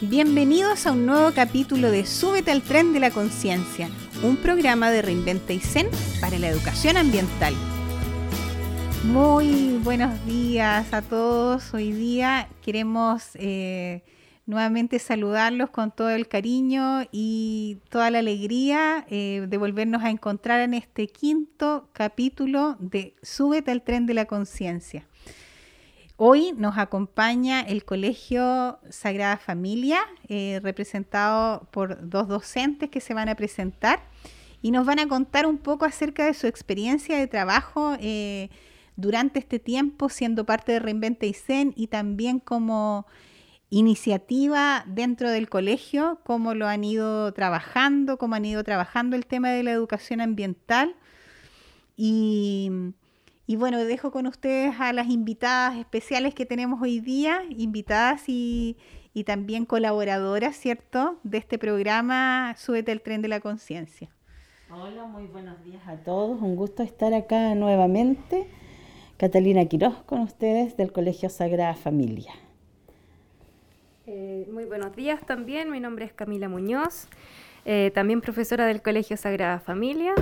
Bienvenidos a un nuevo capítulo de Súbete al tren de la conciencia, un programa de Reinventa y Zen para la educación ambiental. Muy buenos días a todos. Hoy día queremos eh, nuevamente saludarlos con todo el cariño y toda la alegría eh, de volvernos a encontrar en este quinto capítulo de Súbete al tren de la conciencia. Hoy nos acompaña el Colegio Sagrada Familia, eh, representado por dos docentes que se van a presentar y nos van a contar un poco acerca de su experiencia de trabajo eh, durante este tiempo, siendo parte de Reinventa y Zen y también como iniciativa dentro del colegio, cómo lo han ido trabajando, cómo han ido trabajando el tema de la educación ambiental. Y y bueno, dejo con ustedes a las invitadas especiales que tenemos hoy día, invitadas y, también colaboradoras, ¿cierto?, de este programa Súbete el tren de la conciencia. Hola, muy buenos días a todos. Un gusto estar acá nuevamente. Catalina Quiroz con ustedes del Colegio Sagrada Familia. Eh, muy buenos días también. Mi nombre es Camila Muñoz, eh, también profesora del Colegio Sagrada Familia.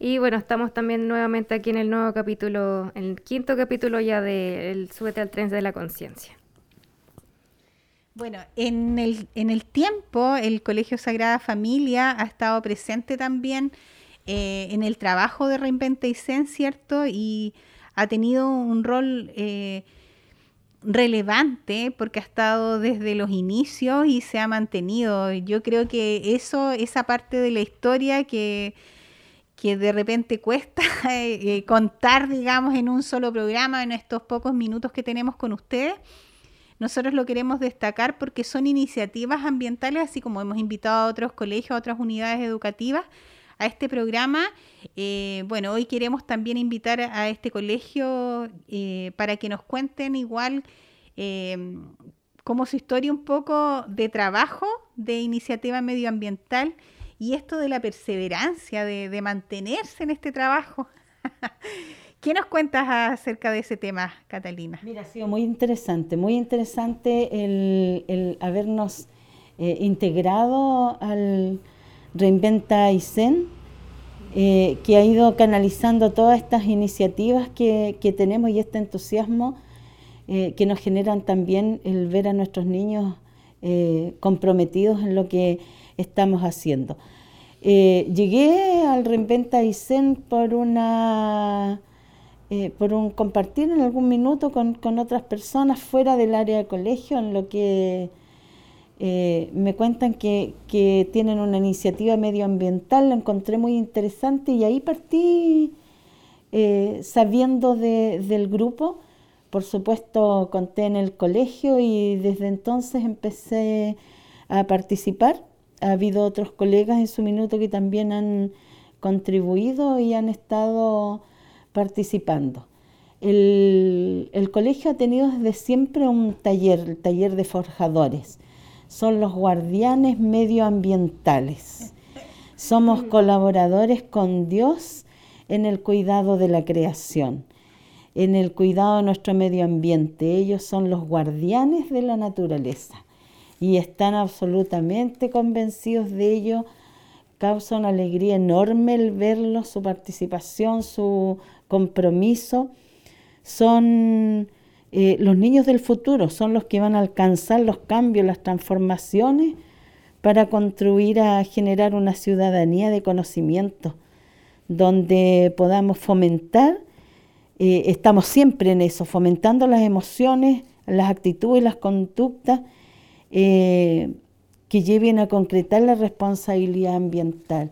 Y bueno, estamos también nuevamente aquí en el nuevo capítulo, en el quinto capítulo ya del Súbete al tren de la conciencia. Bueno, en el, en el tiempo el Colegio Sagrada Familia ha estado presente también eh, en el trabajo de Reinventa y Zen, ¿cierto? Y ha tenido un rol eh, relevante porque ha estado desde los inicios y se ha mantenido. Yo creo que eso, esa parte de la historia que que de repente cuesta eh, eh, contar, digamos, en un solo programa, en estos pocos minutos que tenemos con ustedes. Nosotros lo queremos destacar porque son iniciativas ambientales, así como hemos invitado a otros colegios, a otras unidades educativas a este programa. Eh, bueno, hoy queremos también invitar a este colegio para que nos cuenten igual como su historia un poco de trabajo de iniciativa medioambiental y esto de la perseverancia, de, mantenerse en este trabajo. ¿Qué nos cuentas acerca de ese tema, Catalina? Mira, ha sido muy interesante, muy interesante el, habernos eh, integrado al Reinventa ICEN, eh, que ha ido canalizando todas estas iniciativas que, tenemos y este entusiasmo eh, que nos generan también el ver a nuestros niños comprometidos en lo que estamos haciendo. Eh, llegué al Reinventa Isen por una eh, por un compartir en algún minuto con, otras personas fuera del área de colegio, en lo que eh, me cuentan que, tienen una iniciativa medioambiental, la encontré muy interesante y ahí partí sabiendo del grupo. Por supuesto, conté en el colegio y desde entonces empecé a participar ha habido otros colegas en su minuto que también han contribuido y han estado participando. El, colegio ha tenido desde siempre un taller, el taller de forjadores. Son los guardianes medioambientales. Somos colaboradores con Dios en el cuidado de la creación, en el cuidado de nuestro medio ambiente. Ellos son los guardianes de la naturaleza y están absolutamente convencidos de ello. Causa una alegría enorme el verlos, su participación, su compromiso. Son eh, los niños del futuro, son los que van a alcanzar los cambios, las transformaciones para construir a generar una ciudadanía de conocimiento donde podamos fomentar, eh, estamos siempre en eso, fomentando las emociones, las actitudes, las conductas eh, que lleven a concretar la responsabilidad ambiental.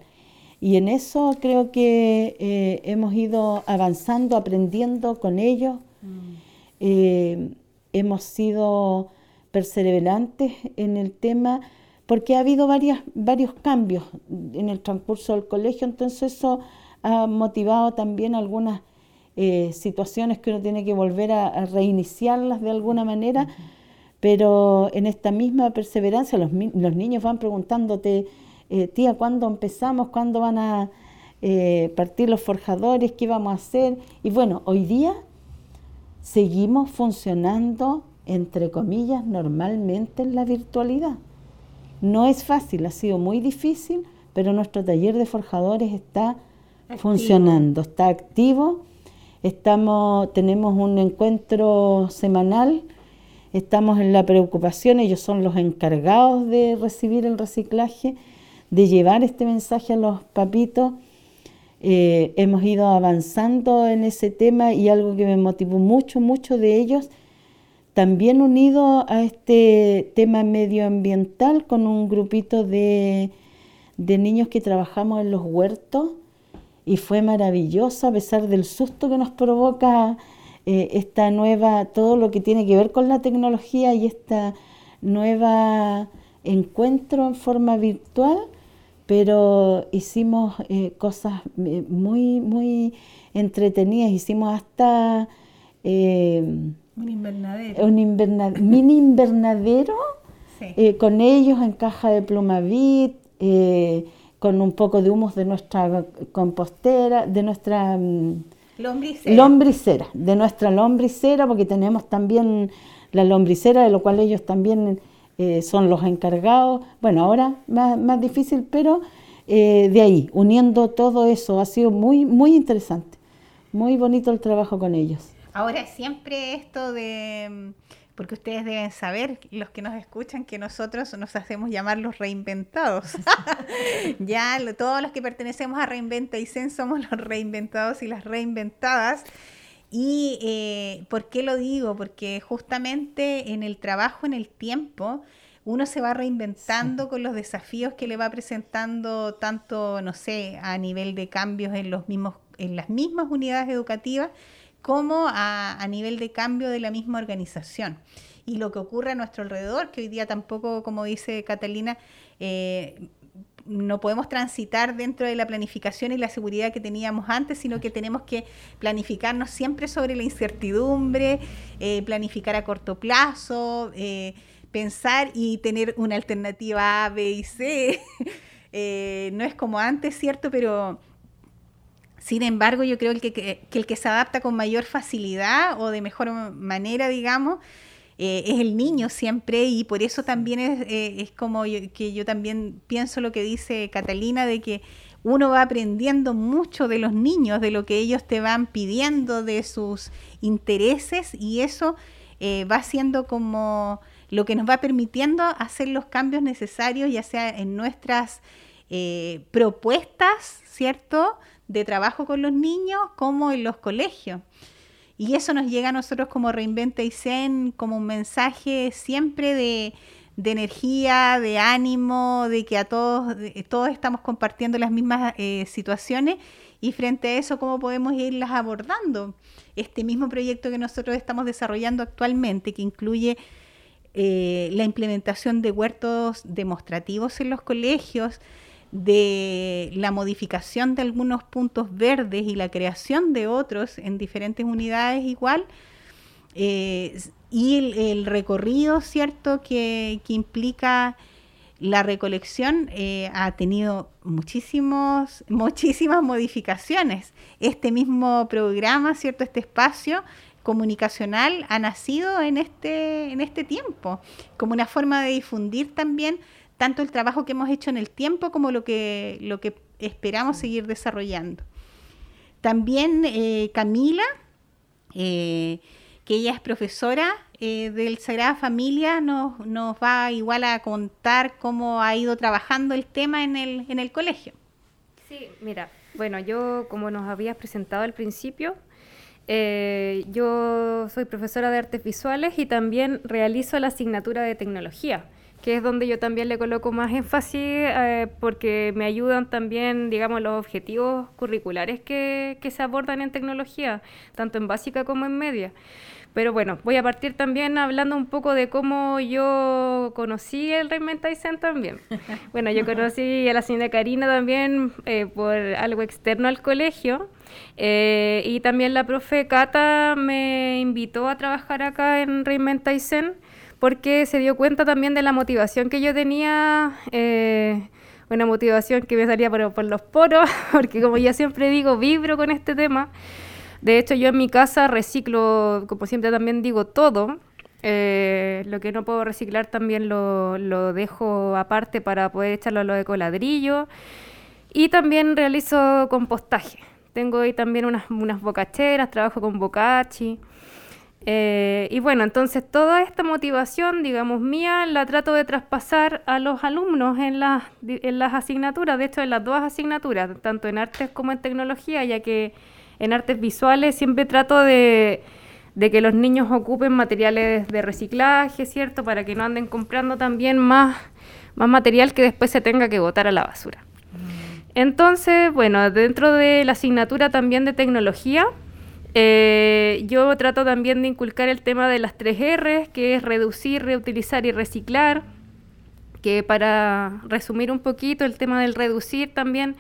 Y en eso creo que eh, hemos ido avanzando, aprendiendo con ellos. Mm. Eh, hemos sido perseverantes en el tema porque ha habido varias, varios cambios en el transcurso del colegio, entonces eso ha motivado también algunas situaciones que uno tiene que volver a, reiniciarlas de alguna manera. Pero en esta misma perseverancia los, niños van preguntándote, eh, tía, ¿cuándo empezamos? ¿Cuándo van a eh, partir los forjadores? ¿Qué vamos a hacer? Y bueno, hoy día seguimos funcionando, entre comillas, normalmente en la virtualidad. No es fácil, ha sido muy difícil, pero nuestro taller de forjadores está funcionando, está activo. Estamos, tenemos un encuentro semanal, estamos en la preocupación, ellos son los encargados de recibir el reciclaje, de llevar este mensaje a los papitos. Eh, hemos ido avanzando en ese tema y algo que me motivó mucho, mucho de ellos, también unido a este tema medioambiental con un grupito de, de niños que trabajamos en los huertos y fue maravilloso a pesar del susto que nos provoca eh, esta nueva, todo lo que tiene que ver con la tecnología y esta nueva encuentro en forma virtual, pero hicimos eh, cosas eh, muy, muy entretenidas, hicimos hasta... un invernadero. Un mini invernadero con ellos en caja de plumavit, con un poco de humus de nuestra compostera, de nuestra mm, lombricera. lombricera, de nuestra lombricera, porque tenemos también la lombricera, de lo cual ellos también eh, son los encargados. Bueno, ahora más, más difícil, pero eh, de ahí, uniendo todo eso, ha sido muy, muy interesante, muy bonito el trabajo con ellos. Ahora siempre esto de porque ustedes deben saber, los que nos escuchan, que nosotros nos hacemos llamar los reinventados. ya todos los que pertenecemos a Reinventa y Zen somos los reinventados y las reinventadas. ¿Y eh, por qué lo digo? Porque justamente en el trabajo, en el tiempo, uno se va reinventando con los desafíos que le va presentando tanto, no sé, a nivel de cambios en los mismos, en las mismas unidades educativas, como a, nivel de cambio de la misma organización. Y lo que ocurre a nuestro alrededor, que hoy día tampoco, como dice Catalina, eh, no podemos transitar dentro de la planificación y la seguridad que teníamos antes, sino que tenemos que planificarnos siempre sobre la incertidumbre, eh, planificar a corto plazo, eh, pensar y tener una alternativa A, B y C. no es como antes, ¿cierto? Pero sin embargo, yo creo que, que, el que se adapta con mayor facilidad o de mejor manera, digamos, eh, es el niño siempre y por eso también es, eh, es como que yo también pienso lo que dice Catalina de que uno va aprendiendo mucho de los niños, de lo que ellos te van pidiendo, de sus intereses y eso eh, va siendo como lo que nos va permitiendo hacer los cambios necesarios, ya sea en nuestras propuestas, ¿cierto? De trabajo con los niños como en los colegios. Y eso nos llega a nosotros como Reinventa y Zen como un mensaje siempre de, energía, de ánimo, de que a todos, todos estamos compartiendo las mismas eh, situaciones y frente a eso cómo podemos irlas abordando. Este mismo proyecto que nosotros estamos desarrollando actualmente, que incluye eh, la implementación de huertos demostrativos en los colegios, de la modificación de algunos puntos verdes y la creación de otros en diferentes unidades igual, eh, y el, recorrido, ¿cierto?, que, implica la recolección eh, ha tenido muchísimos, muchísimas modificaciones. Este mismo programa, ¿cierto?, este espacio comunicacional ha nacido en este, en este tiempo, como una forma de difundir también tanto el trabajo que hemos hecho en el tiempo como lo que, lo que esperamos seguir desarrollando. También eh, Camila, eh, que ella es profesora eh, del Sagrada Familia, nos, nos va igual a contar cómo ha ido trabajando el tema en el, en el colegio. Sí, mira, bueno, yo como nos habías presentado al principio, yo soy profesora de artes visuales y también realizo la asignatura de tecnología que es donde yo también le coloco más énfasis eh, porque me ayudan también, digamos, los objetivos curriculares que, que, se abordan en tecnología, tanto en básica como en media. Pero bueno, voy a partir también hablando un poco de cómo yo conocí el Reinventation también. Bueno, yo conocí a la señora Karina también eh, por algo externo al colegio. Eh, y también la profe Cata me invitó a trabajar acá en Reinventation porque se dio cuenta también de la motivación que yo tenía, eh, una motivación que me salía por, los poros, porque como ya siempre digo, vibro con este tema. De hecho, yo en mi casa reciclo, como siempre también digo, todo. Eh, lo que no puedo reciclar también lo, lo, dejo aparte para poder echarlo a lo de coladrillo. Y también realizo compostaje. Tengo ahí también unas, unas bocacheras, trabajo con bocachi. Eh, y bueno, entonces toda esta motivación, digamos, mía, la trato de traspasar a los alumnos en las, en las asignaturas, de hecho en las dos asignaturas, tanto en artes como en tecnología, ya que en artes visuales siempre trato de, que los niños ocupen materiales de reciclaje, ¿cierto? Para que no anden comprando también más, más material que después se tenga que botar a la basura. Mm. Entonces, bueno, dentro de la asignatura también de tecnología, eh, yo trato también de inculcar el tema de las tres R, que es reducir, reutilizar y reciclar, que para resumir un poquito el tema del reducir también,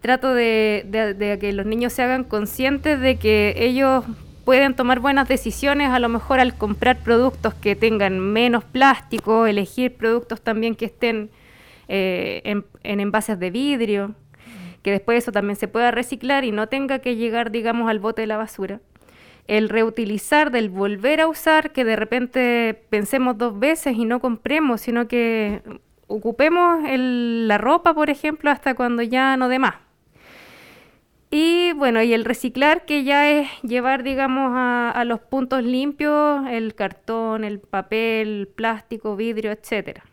trato de, que los niños se hagan conscientes de que ellos pueden tomar buenas decisiones, a lo mejor al comprar productos que tengan menos plástico, elegir productos también que estén eh, en envases de vidrio que después eso también se pueda reciclar y no tenga que llegar, digamos, al bote de la basura. El reutilizar, del volver a usar, que de repente pensemos dos veces y no compremos, sino que ocupemos la ropa, por ejemplo, hasta cuando ya no dé más. Y bueno, y el reciclar, que ya es llevar, digamos, a, a los puntos limpios el cartón, el papel, el plástico, vidrio, etcétera.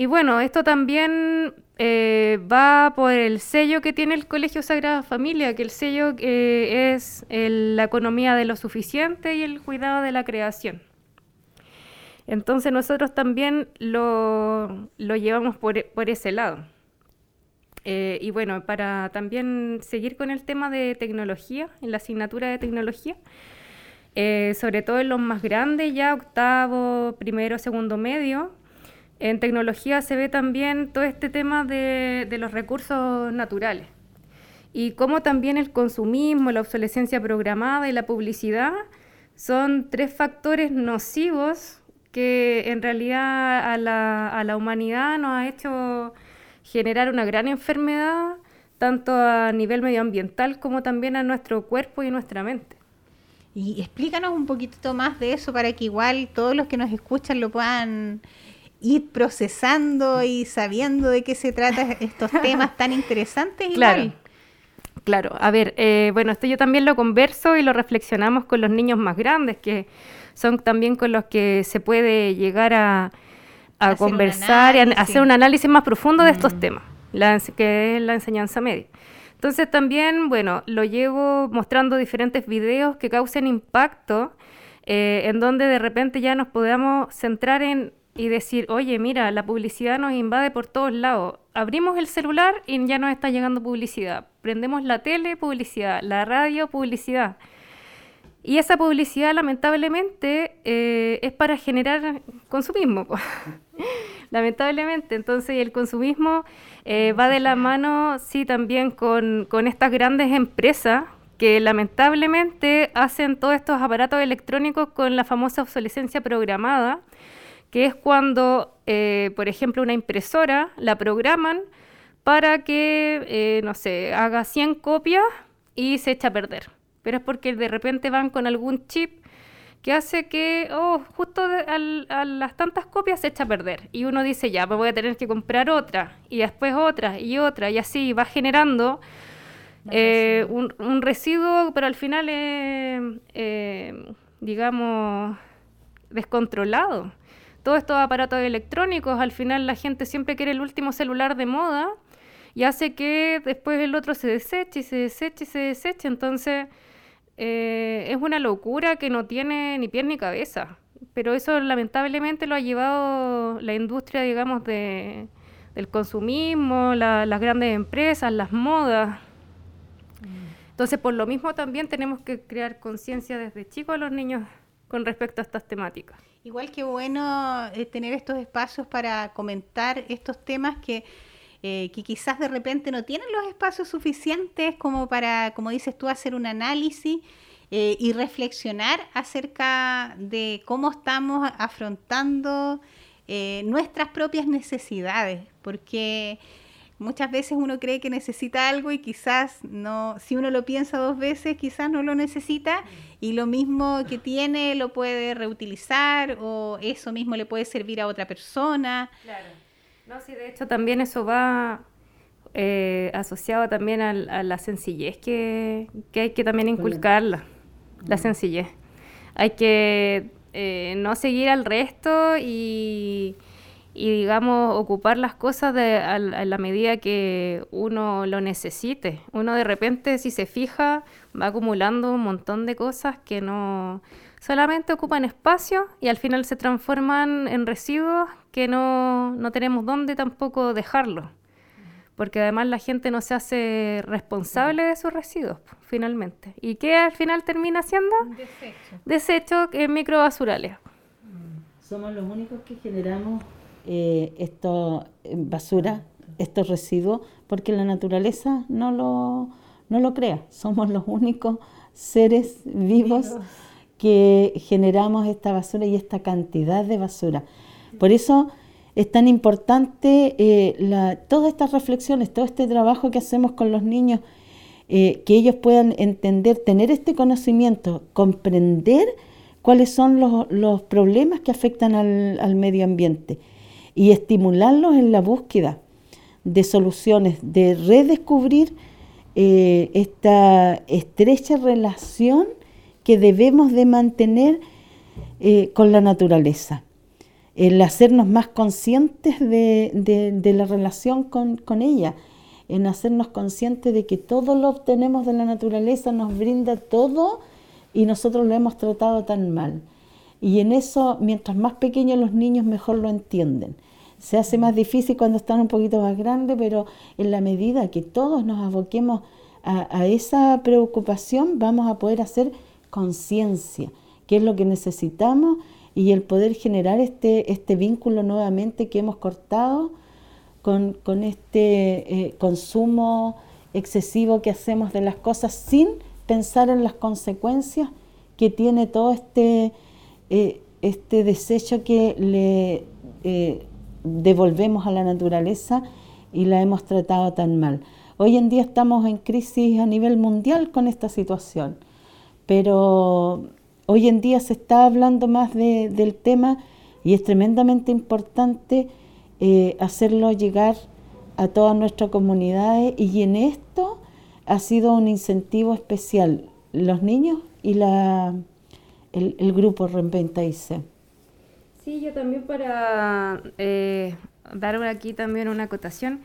Y bueno, esto también eh, va por el sello que tiene el Colegio Sagrada Familia, que el sello eh, es la economía de lo suficiente y el cuidado de la creación. Entonces nosotros también lo, llevamos por, ese lado. Eh, y bueno, para también seguir con el tema de tecnología, en la asignatura de tecnología, sobre todo en los más grandes, ya octavo, primero, segundo medio, en tecnología se ve también todo este tema de, los recursos naturales y cómo también el consumismo, la obsolescencia programada y la publicidad son tres factores nocivos que en realidad a la, a la humanidad nos ha hecho generar una gran enfermedad, tanto a nivel medioambiental como también a nuestro cuerpo y nuestra mente. Y explícanos un poquito más de eso para que igual todos los que nos escuchan lo puedan ir procesando y sabiendo de qué se trata estos temas tan interesantes. Claro. Claro, a ver, eh, bueno, esto yo también lo converso y lo reflexionamos con los niños más grandes, que son también con los que se puede llegar a, conversar y a hacer un análisis más profundo de estos mm. temas, que es la enseñanza media. Entonces también, bueno, lo llevo mostrando diferentes videos que causen impacto, eh, en donde de repente ya nos podamos centrar en y decir, oye, mira, la publicidad nos invade por todos lados. Abrimos el celular y ya nos está llegando publicidad. Prendemos la tele, publicidad. La radio, publicidad. Y esa publicidad, lamentablemente, eh, es para generar consumismo. lamentablemente. Entonces, el consumismo eh, va de la mano, sí, también con, con estas grandes empresas que lamentablemente hacen todos estos aparatos electrónicos con la famosa obsolescencia programada que es cuando, eh, por ejemplo, una impresora la programan para que, eh, no sé, haga 100 copias y se echa a perder. Pero es porque de repente van con algún chip que hace que, oh, justo a las tantas copias se echa a perder. Y uno dice, ya, me voy a tener que comprar otra, y después otra, y otra, y así va generando eh, un, un, residuo, pero al final es, digamos, descontrolado todos estos aparatos electrónicos, al final la gente siempre quiere el último celular de moda y hace que después el otro se deseche y se deseche y se deseche. Entonces eh, es una locura que no tiene ni pie ni cabeza. Pero eso lamentablemente lo ha llevado la industria, digamos, de, del consumismo, las grandes empresas, las modas. Entonces, por lo mismo también tenemos que crear conciencia desde chicos a los niños con respecto a estas temáticas. Igual que bueno eh, tener estos espacios para comentar estos temas que, eh, que quizás de repente no tienen los espacios suficientes como para, como dices tú, hacer un análisis eh, y reflexionar acerca de cómo estamos afrontando nuestras propias necesidades, porque muchas veces uno cree que necesita algo y quizás no, si uno lo piensa dos veces, quizás no lo necesita y lo mismo que tiene lo puede reutilizar o eso mismo le puede servir a otra persona. Claro. No, sí, de hecho también eso va eh, asociado también a, la sencillez que, hay que también inculcarla, la sencillez. Hay que eh, no seguir al resto y y digamos ocupar las cosas de, a, la medida que uno lo necesite. Uno de repente si se fija va acumulando un montón de cosas que no solamente ocupan espacio y al final se transforman en residuos que no, no tenemos dónde tampoco dejarlo. Porque además la gente no se hace responsable de sus residuos, finalmente. ¿Y qué al final termina siendo? Desecho. Desecho en microbasurales. Somos los únicos que generamos eh, esto, eh, basura, estos residuos, porque la naturaleza no lo, no lo crea. Somos los únicos seres vivos que generamos esta basura y esta cantidad de basura. Por eso es tan importante eh, todas estas reflexiones, todo este trabajo que hacemos con los niños, que ellos puedan entender, tener este conocimiento, comprender cuáles son los, problemas que afectan al medio ambiente y estimularlos en la búsqueda de soluciones, de redescubrir eh, esta estrecha relación que debemos de mantener eh, con la naturaleza, el hacernos más conscientes de, la relación con, con, ella, en hacernos conscientes de que todo lo obtenemos de la naturaleza, nos brinda todo y nosotros lo hemos tratado tan mal. Y en eso, mientras más pequeños los niños, mejor lo entienden. Se hace más difícil cuando están un poquito más grandes, pero en la medida que todos nos aboquemos a, esa preocupación, vamos a poder hacer conciencia, que es lo que necesitamos, y el poder generar este, este vínculo nuevamente que hemos cortado con, este eh, consumo excesivo que hacemos de las cosas sin pensar en las consecuencias que tiene todo este, eh, este desecho que le eh, devolvemos a la naturaleza y la hemos tratado tan mal. Hoy en día estamos en crisis a nivel mundial con esta situación, pero hoy en día se está hablando más del tema y es tremendamente importante eh, hacerlo llegar a todas nuestras comunidades y en esto ha sido un incentivo especial los niños y la, el, grupo Reinventa. Sí, yo también para eh, dar aquí también una acotación.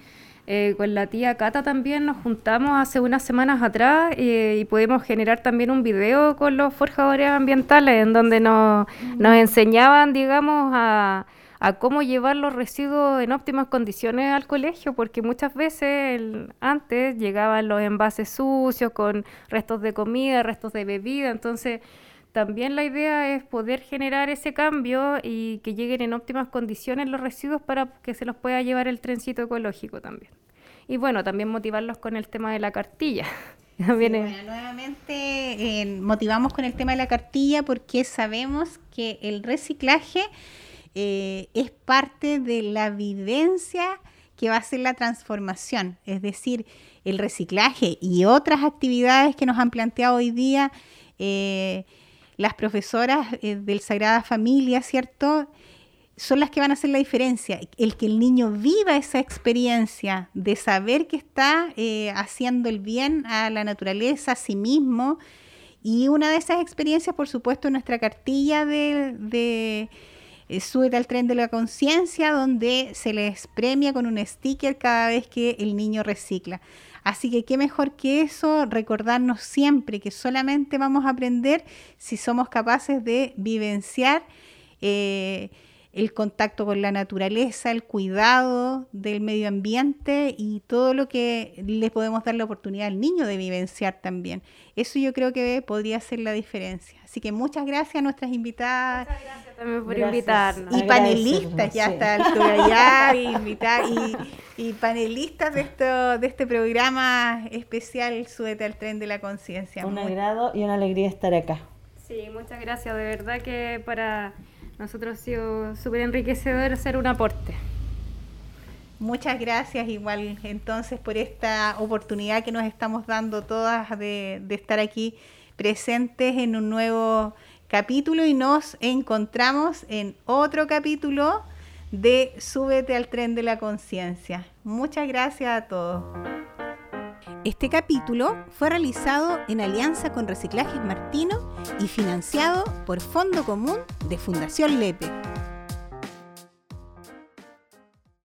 Eh, con la tía Cata también nos juntamos hace unas semanas atrás eh, y pudimos generar también un video con los forjadores ambientales en donde nos, nos enseñaban, digamos, a, a, cómo llevar los residuos en óptimas condiciones al colegio, porque muchas veces antes llegaban los envases sucios con restos de comida, restos de bebida, entonces también la idea es poder generar ese cambio y que lleguen en óptimas condiciones los residuos para que se los pueda llevar el trencito ecológico también. Y bueno, también motivarlos con el tema de la cartilla. nuevamente eh, motivamos con el tema de la cartilla porque sabemos que el reciclaje eh, es parte de la vivencia que va a ser la transformación, es decir, el reciclaje y otras actividades que nos han planteado hoy día. Eh, las profesoras eh, del Sagrada Familia, ¿cierto? Son las que van a hacer la diferencia. El que el niño viva esa experiencia de saber que está eh, haciendo el bien a la naturaleza, a sí mismo. Y una de esas experiencias, por supuesto, es nuestra cartilla de, de eh, Súbete al tren de la conciencia, donde se les premia con un sticker cada vez que el niño recicla. Así que qué mejor que eso, recordarnos siempre que solamente vamos a aprender si somos capaces de vivenciar eh, el contacto con la naturaleza, el cuidado del medio ambiente y todo lo que le podemos dar la oportunidad al niño de vivenciar también. Eso yo creo que podría ser la diferencia. Así que muchas gracias a nuestras invitadas. Muchas gracias también por invitarnos. Y panelistas ya hasta la altura ya, y, y, panelistas de, esto, de este programa especial Súbete al tren de la conciencia. Un agrado y una alegría estar acá. Sí, muchas gracias. De verdad que para nosotros ha sido súper enriquecedor hacer un aporte. Muchas gracias igual entonces por esta oportunidad que nos estamos dando todas de, de estar aquí presentes en un nuevo capítulo y nos encontramos en otro capítulo de Súbete al tren de la conciencia. Muchas gracias a todos. Este capítulo fue realizado en alianza con Reciclajes Martino y financiado por Fondo Común de Fundación Lepe.